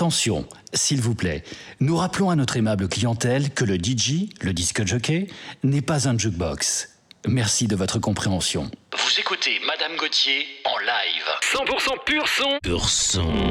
Attention, s'il vous plaît, nous rappelons à notre aimable clientèle que le DJ, le disque jockey, n'est pas un jukebox. Merci de votre compréhension. Vous écoutez Madame Gauthier en live. 100% pur son. Pur son.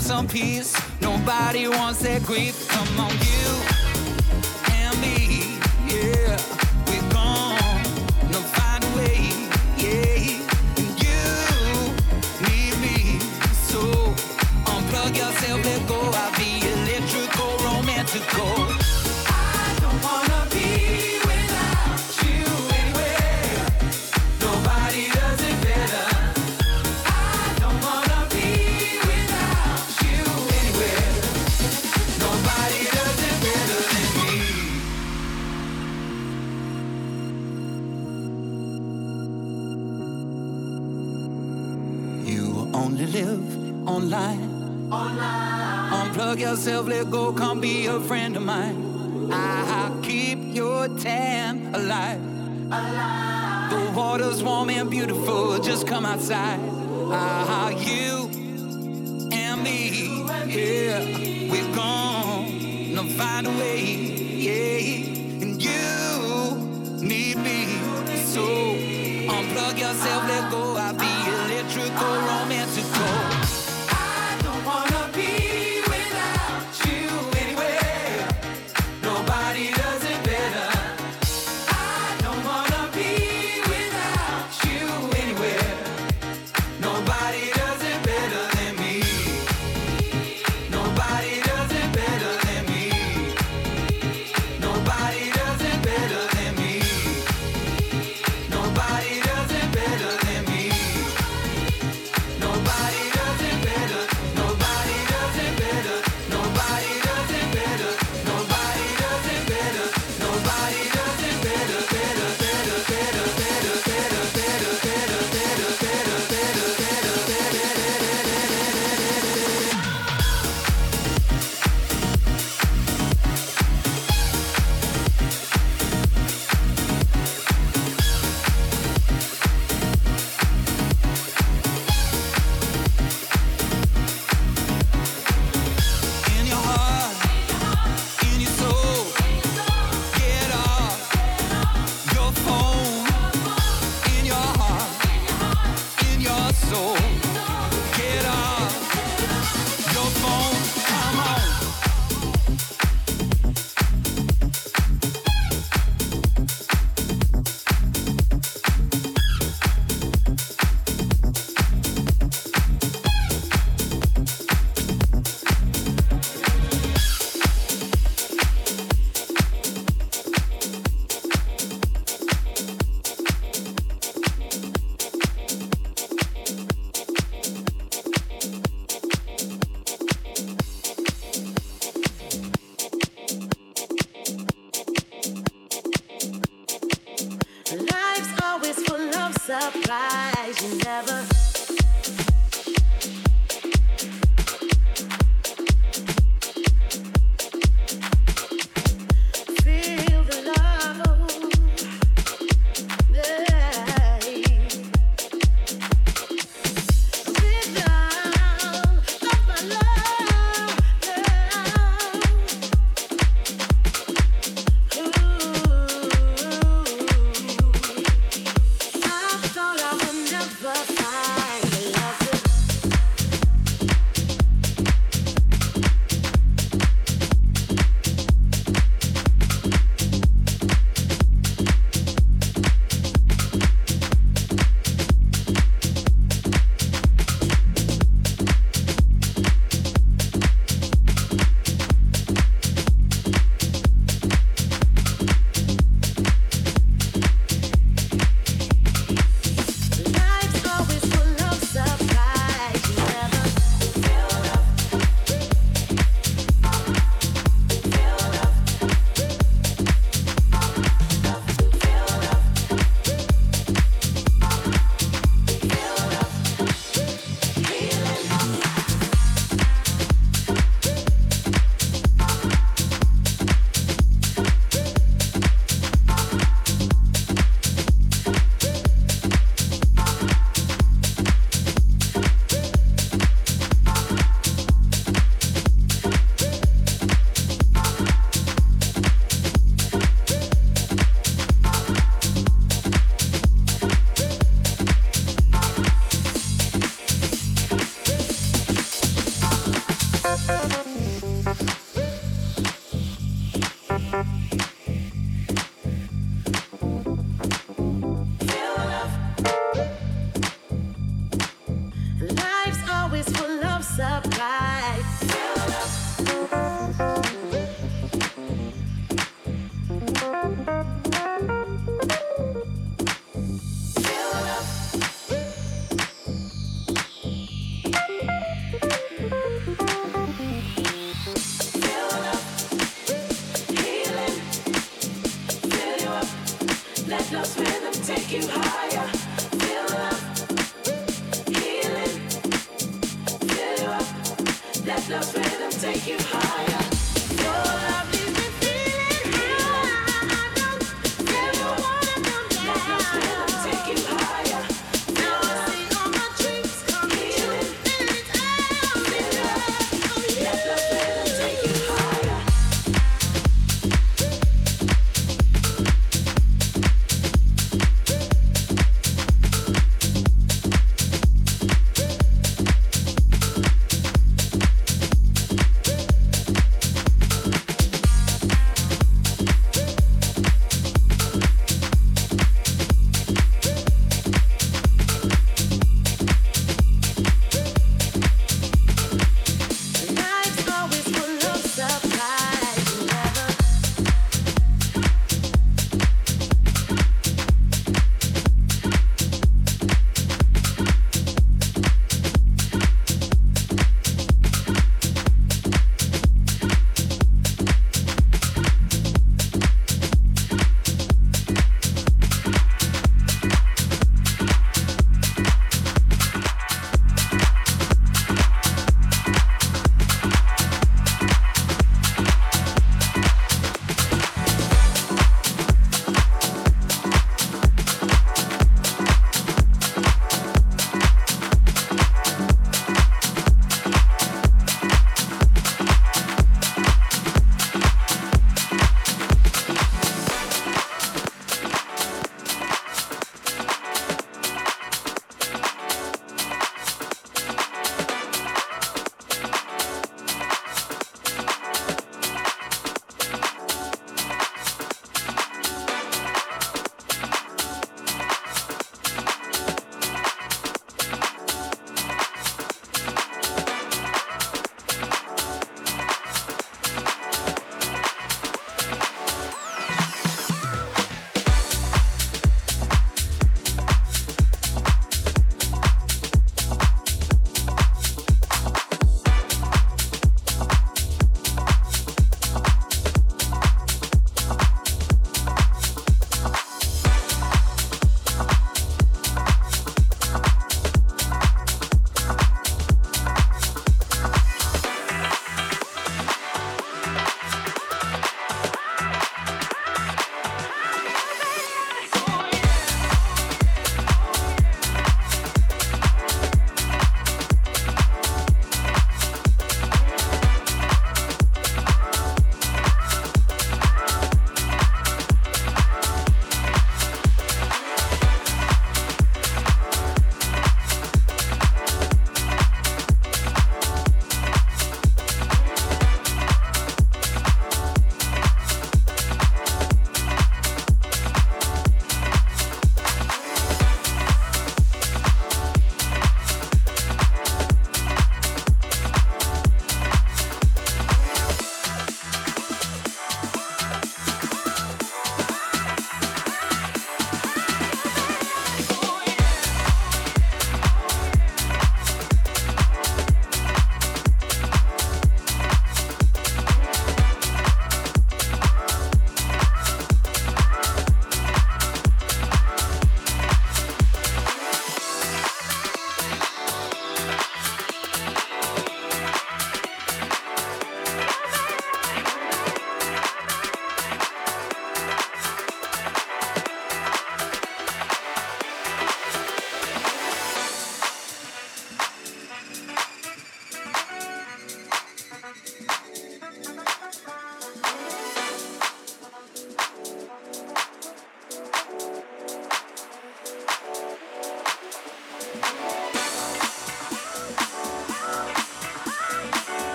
Some peace. Nobody wants that grief. The water's warm and beautiful, just come outside. Ah, you and me, yeah, we're gonna find a way, yeah. And you need me, so surprise. You never.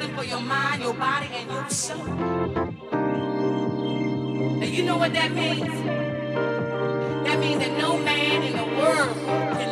For your mind, your body, and your soul. And you know what that means? That means that no man in the world can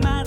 my mind.